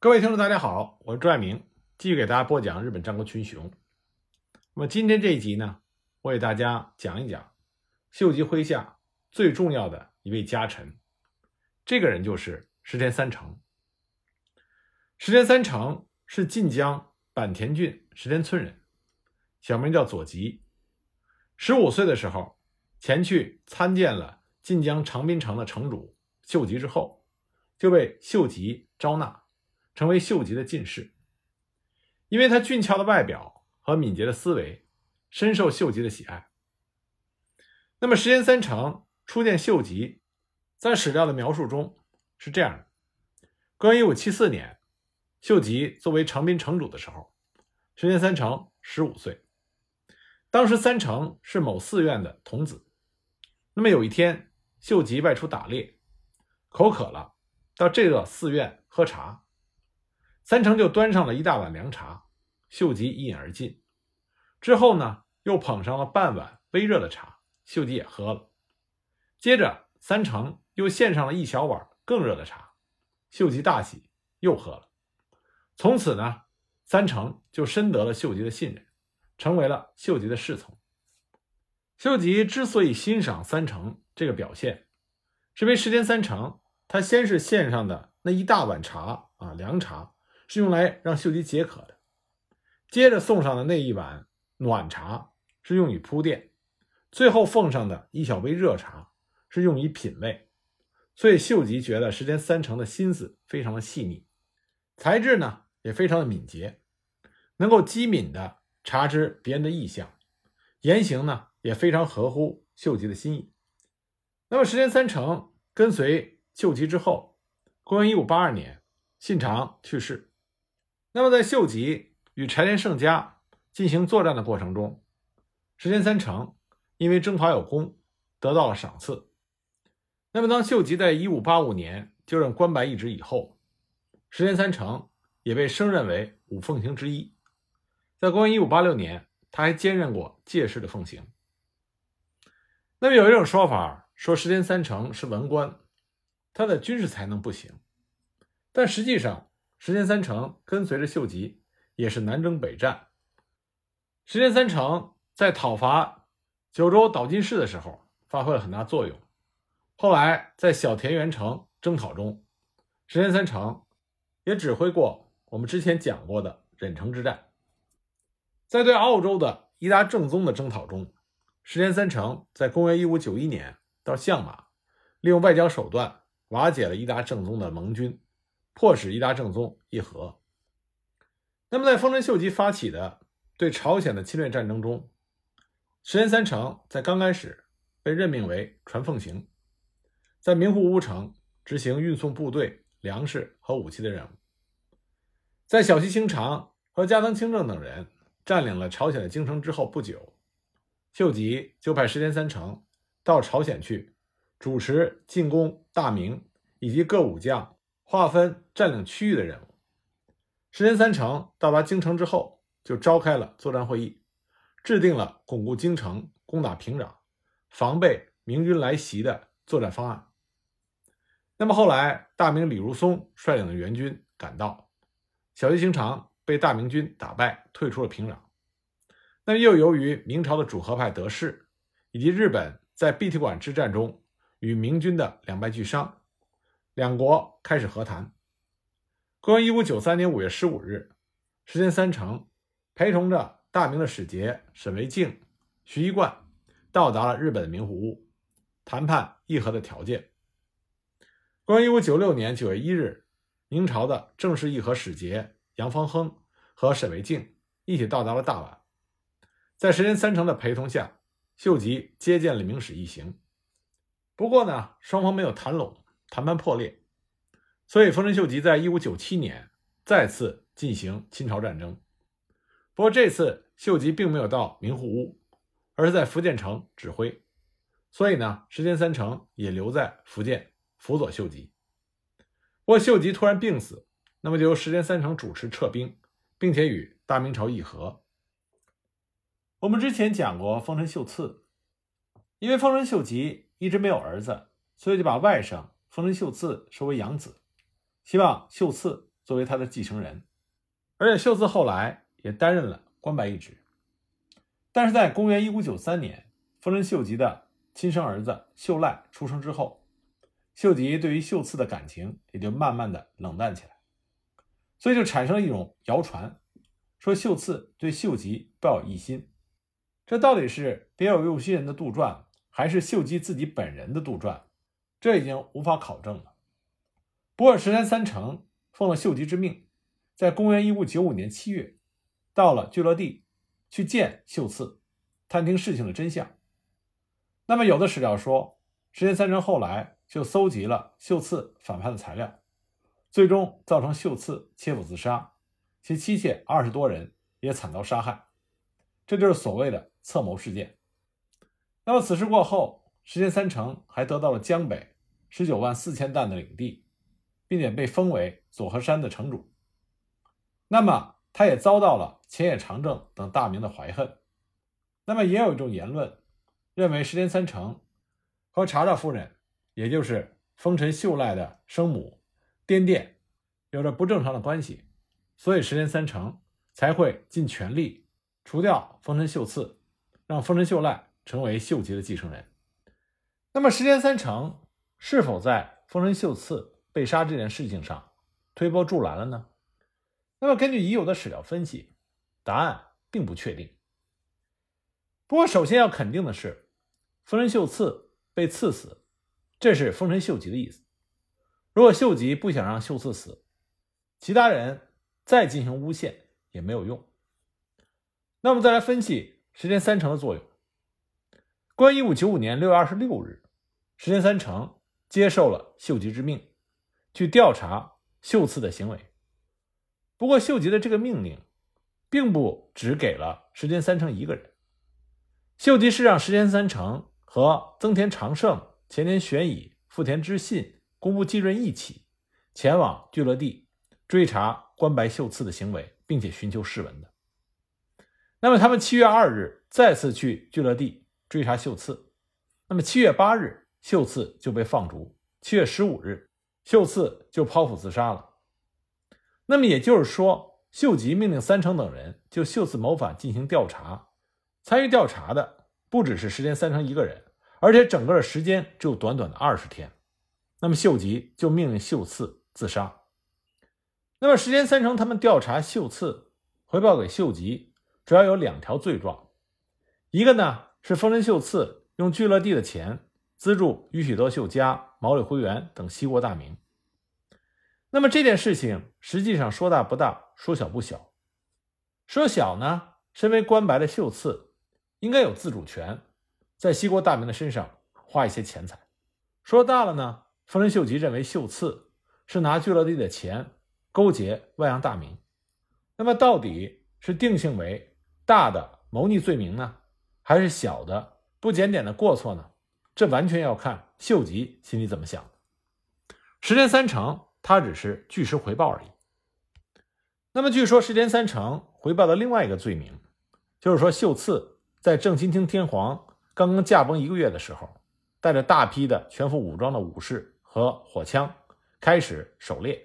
各位听众，大家好，我是朱爱明，继续给大家播讲日本战国群雄。那么今天这一集呢，我给大家讲一讲秀吉麾下最重要的一位家臣，这个人就是石田三成。石田三成是晋江坂田郡石田村人，小名叫左吉。十五岁的时候，前去参见了晋江长滨城的城主秀吉之后，就被秀吉招纳。成为秀吉的近侍，因为他俊俏的外表和敏捷的思维，深受秀吉的喜爱。那么，石田三成初见秀吉，在史料的描述中是这样的：公元一五七四年，秀吉作为长滨城主的时候，石田三成十五岁。当时三成是某寺院的童子。那么有一天，秀吉外出打猎，口渴了，到这个寺院喝茶。三成就端上了一大碗凉茶，秀吉一饮而尽。之后呢，又捧上了半碗微热的茶，秀吉也喝了。接着，三成又献上了一小碗更热的茶，秀吉大喜，又喝了。从此呢，三成就深得了秀吉的信任，成为了秀吉的侍从。秀吉之所以欣赏三成这个表现，是因为时间三成他先是献上的那一大碗茶啊，凉茶。是用来让秀吉解渴的，接着送上的那一碗暖茶是用以铺垫，最后奉上的一小杯热茶是用以品味。所以秀吉觉得石田三成的心思非常的细腻，才智呢也非常的敏捷，能够机敏的察知别人的意向，言行呢也非常合乎秀吉的心意。那么石田三成跟随秀吉之后，公元一五八二年，信长去世。那么，在秀吉与柴田胜家进行作战的过程中，石田三成因为征讨有功，得到了赏赐。那么，当秀吉在1585年就任关白一职以后，石田三成也被升任为五奉行之一。在公元1586年，他还兼任过介事的奉行。那么，有一种说法说石田三成是文官，他的军事才能不行，但实际上。石田三成跟随着秀吉，也是南征北战。石田三成在讨伐九州岛津氏的时候发挥了很大作用。后来在小田原城征讨中，石田三成也指挥过我们之前讲过的忍城之战。在对澳洲的伊达正宗的征讨中，石田三成在公元一五九一年到相马，利用外交手段瓦解了伊达正宗的盟军。迫使伊达正宗议和。那么，在丰臣秀吉发起的对朝鲜的侵略战争中，石田三成在刚开始被任命为传奉行，在名护屋城执行运送部队、粮食和武器的任务。在小西行长和加藤清正等人占领了朝鲜的京城之后不久，秀吉就派石田三成到朝鲜去主持进攻大明以及各武将。划分占领区域的任务。石田三成到达京城之后，就召开了作战会议，制定了巩固京城、攻打平壤、防备明军来袭的作战方案。那么后来，大明李如松率领的援军赶到，小西行长被大明军打败，退出了平壤。那又由于明朝的主和派得势，以及日本在碧提馆之战中与明军的两败俱伤。两国开始和谈。公元一五九三年五月十五日，石田三成陪同着大明的使节沈惟敬、徐一贯到达了日本的名护屋，谈判议和的条件。公元一五九六年九月一日，明朝的正式议和使节杨方亨和沈惟敬一起到达了大阪，在石田三成的陪同下，秀吉接见了明使一行。不过呢，双方没有谈拢。谈判破裂，所以丰臣秀吉在一五九七年再次进行侵朝战争。不过这次秀吉并没有到明护屋，而是在福建城指挥。所以呢，石田三成也留在福建辅佐秀吉。不过秀吉突然病死，那么就由石田三成主持撤兵，并且与大明朝议和。我们之前讲过丰臣秀次，因为丰臣秀吉一直没有儿子，所以就把外甥。丰臣秀次收为养子，希望秀次作为他的继承人，而且秀次后来也担任了关白一职。但是在公元一五九三年，丰臣秀吉的亲生儿子秀赖出生之后，秀吉对于秀次的感情也就慢慢的冷淡起来，所以就产生了一种谣传，说秀次对秀吉抱有异心。这到底是别有用心人的杜撰，还是秀吉自己本人的杜撰？这已经无法考证了。不过石田三成奉了秀吉之命，在公元一五九五年七月，到了聚乐地去见秀次，探听事情的真相。那么有的史料说，石田三成后来就搜集了秀次反叛的材料，最终造成秀次切腹自杀，其妻妾二十多人也惨遭杀害。这就是所谓的策谋事件。那么此事过后，石田三成还得到了江北十九万四千担的领地，并且被封为佐和山的城主。那么他也遭到了前野长政等大名的怀恨。那么也有一种言论认为石田三成和茶茶夫人，也就是丰臣秀赖的生母颠殿，有着不正常的关系，所以石田三成才会尽全力。除掉丰臣秀次，让丰臣秀赖成为秀吉的继承人。那么，石田三成是否在丰臣秀次被杀这件事情上推波助澜了呢？那么，根据已有的史料分析，答案并不确定。不过，首先要肯定的是，丰臣秀次被刺死，这是丰臣秀吉的意思。如果秀吉不想让秀次死，其他人再进行诬陷也没有用。那我们再来分析石田三成的作用。关于一五九五年六月二十六日，石田三成接受了秀吉之命，去调查秀次的行为。不过，秀吉的这个命令，并不只给了石田三成一个人。秀吉是让石田三成和增田长盛、前田玄乙、富田知信、工部继润一起前往聚乐地追查关白秀次的行为，并且寻求释文的。那么他们七月二日再次去聚乐地追查秀次，那么七月八日秀次就被放逐，七月十五日秀次就剖腹自杀了。那么也就是说，秀吉命令三成等人就秀次谋反进行调查，参与调查的不只是石田三成一个人，而且整个的时间只有短短的二十天。那么秀吉就命令秀次自杀。那么石田三成他们调查秀次，回报给秀吉。主要有两条罪状，一个呢是丰臣秀次用聚乐地的钱资助宇喜多秀家、毛利辉元等西国大名。那么这件事情实际上说大不大，说小不小。说小呢，身为官白的秀次应该有自主权，在西国大名的身上花一些钱财。说大了呢，丰臣秀吉认为秀次是拿聚乐地的钱勾结外洋大名。那么到底是定性为？大的谋逆罪名呢，还是小的不检点的过错呢？这完全要看秀吉心里怎么想。石田三成他只是据实回报而已。那么据说石田三成回报的另外一个罪名，就是说秀次在正亲厅天皇刚刚驾崩一个月的时候，带着大批的全副武装的武士和火枪开始狩猎，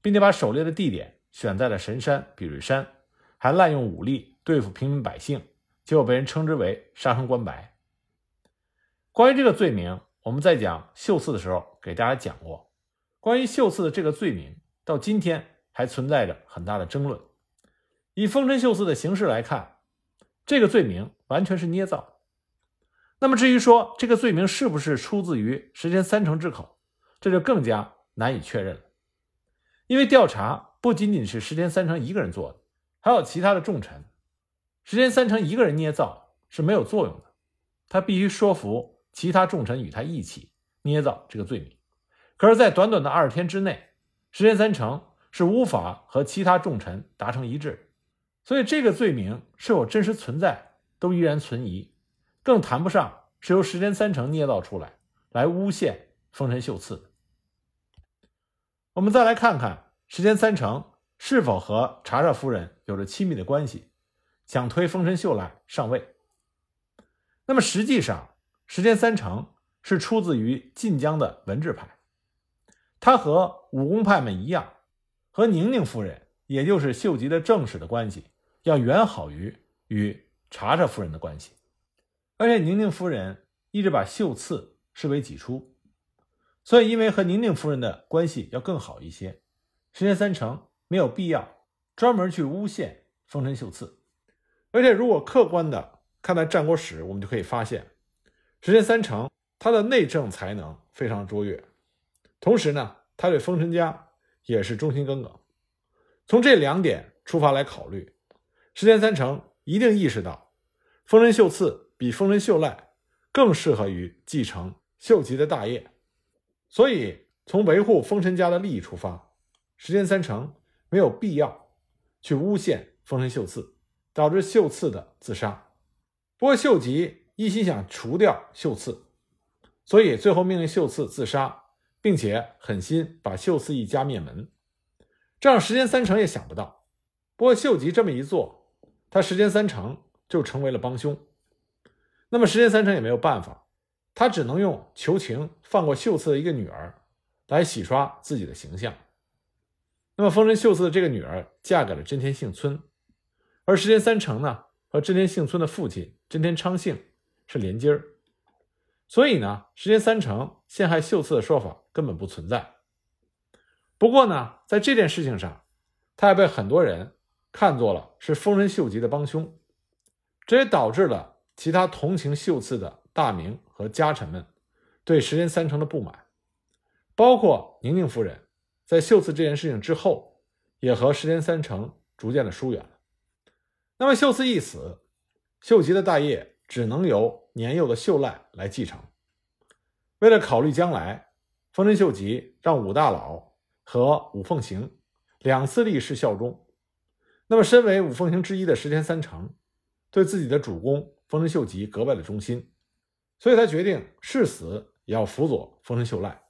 并且把狩猎的地点选在了神山比瑞山，还滥用武力。对付平民百姓，结果被人称之为杀生官白。关于这个罪名，我们在讲秀次的时候给大家讲过。关于秀次的这个罪名，到今天还存在着很大的争论。以丰臣秀次的形式来看，这个罪名完全是捏造。那么至于说这个罪名是不是出自于石田三成之口，这就更加难以确认了。因为调查不仅仅是石田三成一个人做的，还有其他的重臣。石田三成一个人捏造是没有作用的，他必须说服其他重臣与他一起捏造这个罪名。可是，在短短的二十天之内，石田三成是无法和其他重臣达成一致，所以这个罪名是否真实存在都依然存疑，更谈不上是由石田三成捏造出来来诬陷丰臣秀次。我们再来看看石田三成是否和茶茶夫人有着亲密的关系。想推丰臣秀赖上位，那么实际上石田三成是出自于晋江的文治派，他和武功派们一样，和宁宁夫人，也就是秀吉的正室的关系，要远好于与查查夫人的关系。而且宁宁夫人一直把秀次视为己出，所以因为和宁宁夫人的关系要更好一些，石田三成没有必要专门去诬陷丰臣秀次。而且如果客观的看待战国史，我们就可以发现，石田三成他的内政才能非常卓越，同时呢，他对丰臣家也是忠心耿耿。从这两点出发来考虑，石田三成一定意识到丰臣秀次。比丰臣秀赖更适合于继承秀吉的大业，所以从维护丰臣家的利益出发，石田三成没有必要去诬陷丰臣秀次，导致秀次的自杀。不过秀吉一心想除掉秀次，所以最后命令秀次自杀，并且狠心把秀次一家灭门。这让石田三成也想不到。不过秀吉这么一做，他石间三成就成为了帮凶。那么石间三成也没有办法，他只能用求情放过秀次的一个女儿，来洗刷自己的形象。那么丰臣秀次的这个女儿嫁给了真田幸村，而石间三成呢和真田幸村的父亲真田昌幸是连襟儿，所以呢石田三成陷害秀次的说法根本不存在。不过呢在这件事情上，他也被很多人看作了是丰臣秀吉的帮凶，这也导致了。其他同情秀次的大名和家臣们对石田三成的不满，包括宁宁夫人，在秀次这件事情之后，也和石田三成逐渐的疏远了。那么秀次一死，秀吉的大业只能由年幼的秀赖来继承。为了考虑将来，丰臣秀吉让武大佬和武奉行两次立誓效忠。那么，身为武奉行之一的石田三成，对自己的主公。丰臣秀吉格外的忠心，所以他决定誓死也要辅佐丰臣秀赖。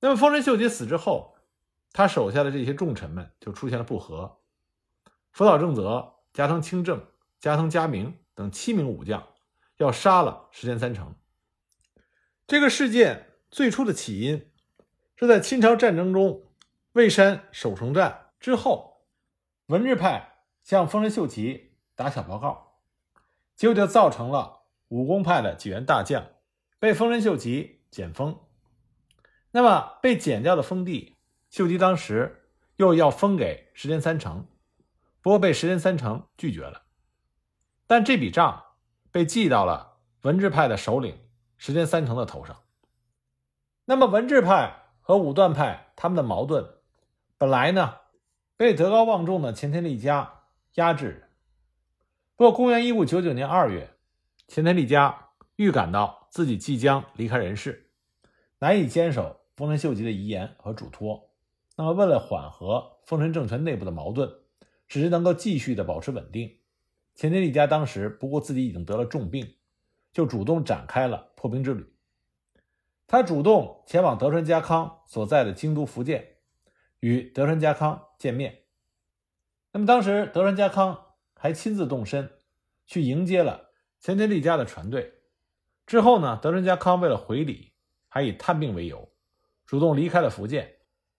那么丰臣秀吉死之后，他手下的这些重臣们就出现了不和。福岛正则、加藤清正、加藤嘉明等七名武将要杀了石田三成。这个事件最初的起因是在清朝战争中蔚山守城战之后，文治派向丰臣秀吉打小报告。结果就造成了武功派的几员大将被丰臣秀吉减封。那么被减掉的封地，秀吉当时又要封给石田三成，不过被石田三成拒绝了。但这笔账被记到了文治派的首领石田三成的头上。那么文治派和武断派他们的矛盾，本来呢被德高望重的前田利家压制。不过，公元一五九九年二月，前田利家预感到自己即将离开人世，难以坚守丰臣秀吉的遗言和嘱托。那么，为了缓和丰臣政权内部的矛盾，只是能够继续的保持稳定，前田利家当时不顾自己已经得了重病，就主动展开了破冰之旅。他主动前往德川家康所在的京都福建，与德川家康见面。那么，当时德川家康。还亲自动身去迎接了前田利家的船队。之后呢，德川家康为了回礼，还以探病为由，主动离开了福建，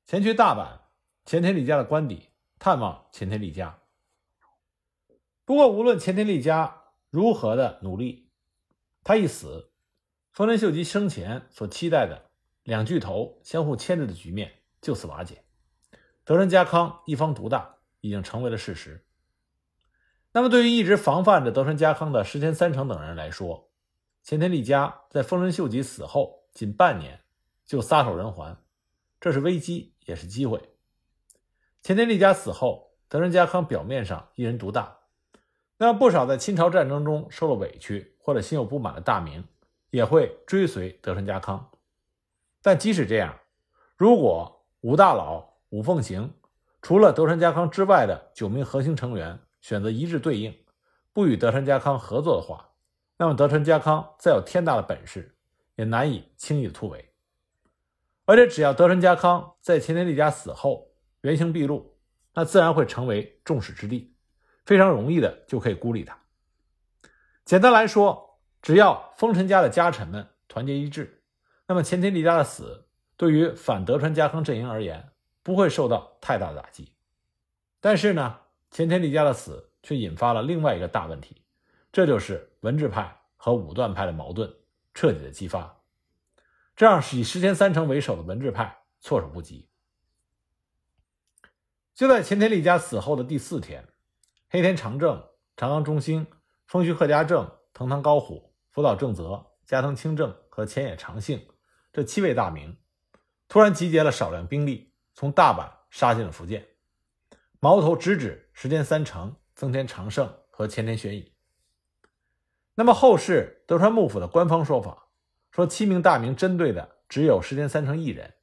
前去大阪前田利家的官邸探望前田利家。不过，无论前田利家如何的努力，他一死，丰臣秀吉生前所期待的两巨头相互牵制的局面就此瓦解，德川家康一方独大已经成为了事实。那么，对于一直防范着德川家康的石田三成等人来说，前田利家在丰臣秀吉死后仅半年就撒手人寰，这是危机也是机会。前田利家死后，德川家康表面上一人独大，那不少在清朝战争中受了委屈或者心有不满的大名也会追随德川家康。但即使这样，如果武大佬、武奉行除了德川家康之外的九名核心成员，选择一致对应，不与德川家康合作的话，那么德川家康再有天大的本事，也难以轻易的突围。而且，只要德川家康在前田利家死后原形毕露，那自然会成为众矢之的，非常容易的就可以孤立他。简单来说，只要丰臣家的家臣们团结一致，那么前田利家的死对于反德川家康阵营而言，不会受到太大的打击。但是呢，前田利家的死却引发了另外一个大问题，这就是文治派和武断派的矛盾彻底的激发，这让以石田三成为首的文治派措手不及。就在前田利家死后的第四天，黑田长政、长冈中兴、丰须贺家正、藤堂高虎、福岛正则、加藤清正和前野长幸这七位大名，突然集结了少量兵力，从大阪杀进了福建，矛头直指石田三成、增田长盛和前田玄乙。那么后世德川幕府的官方说法说，七名大名针对的只有石田三成一人，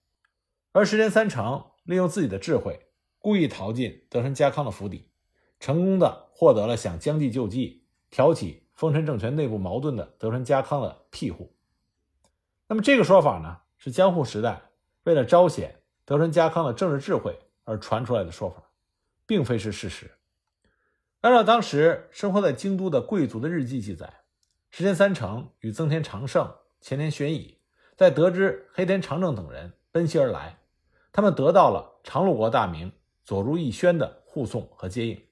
而石田三成利用自己的智慧。故意逃进德川家康的府邸，成功的获得了想将计就计、挑起丰臣政权内部矛盾的德川家康的庇护。那么这个说法呢，是江户时代为了彰显德川家康的政治智慧而传出来的说法，并非是事实。按照当时生活在京都的贵族的日记记载，石田三成与增田长盛、前田玄乙在得知黑田长政等人奔袭而来，他们得到了长禄国大名。佐助义宣的护送和接应，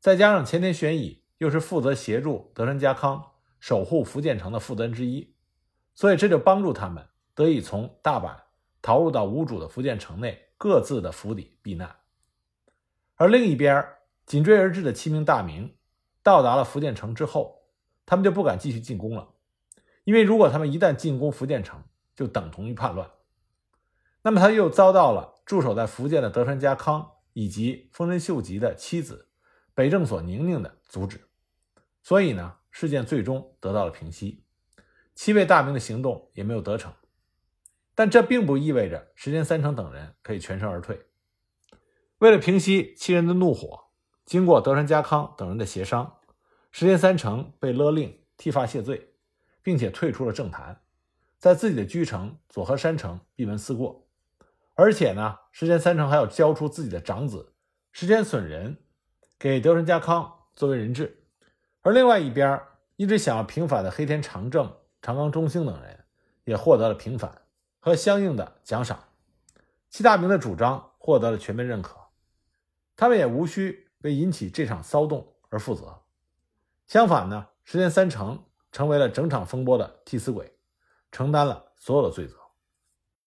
再加上前田玄乙又是负责协助德川家康守护福建城的负责人之一，所以这就帮助他们得以从大阪逃入到无主的福建城内各自的府邸避难。而另一边，紧追而至的七名大名到达了福建城之后，他们就不敢继续进攻了，因为如果他们一旦进攻福建城，就等同于叛乱。那么他又遭到了。驻守在福建的德川家康以及丰臣秀吉的妻子北政所宁宁的阻止，所以呢，事件最终得到了平息，七位大名的行动也没有得逞。但这并不意味着石田三成等人可以全身而退。为了平息七人的怒火，经过德川家康等人的协商，石田三成被勒令剃发谢罪，并且退出了政坛，在自己的居城佐贺山城闭门思过。而且呢，石田三成还要交出自己的长子石田损人给德川家康作为人质，而另外一边一直想要平反的黑田长政、长冈中兴等人也获得了平反和相应的奖赏，七大名的主张获得了全面认可，他们也无需为引起这场骚动而负责。相反呢，石田三成成为了整场风波的替死鬼，承担了所有的罪责。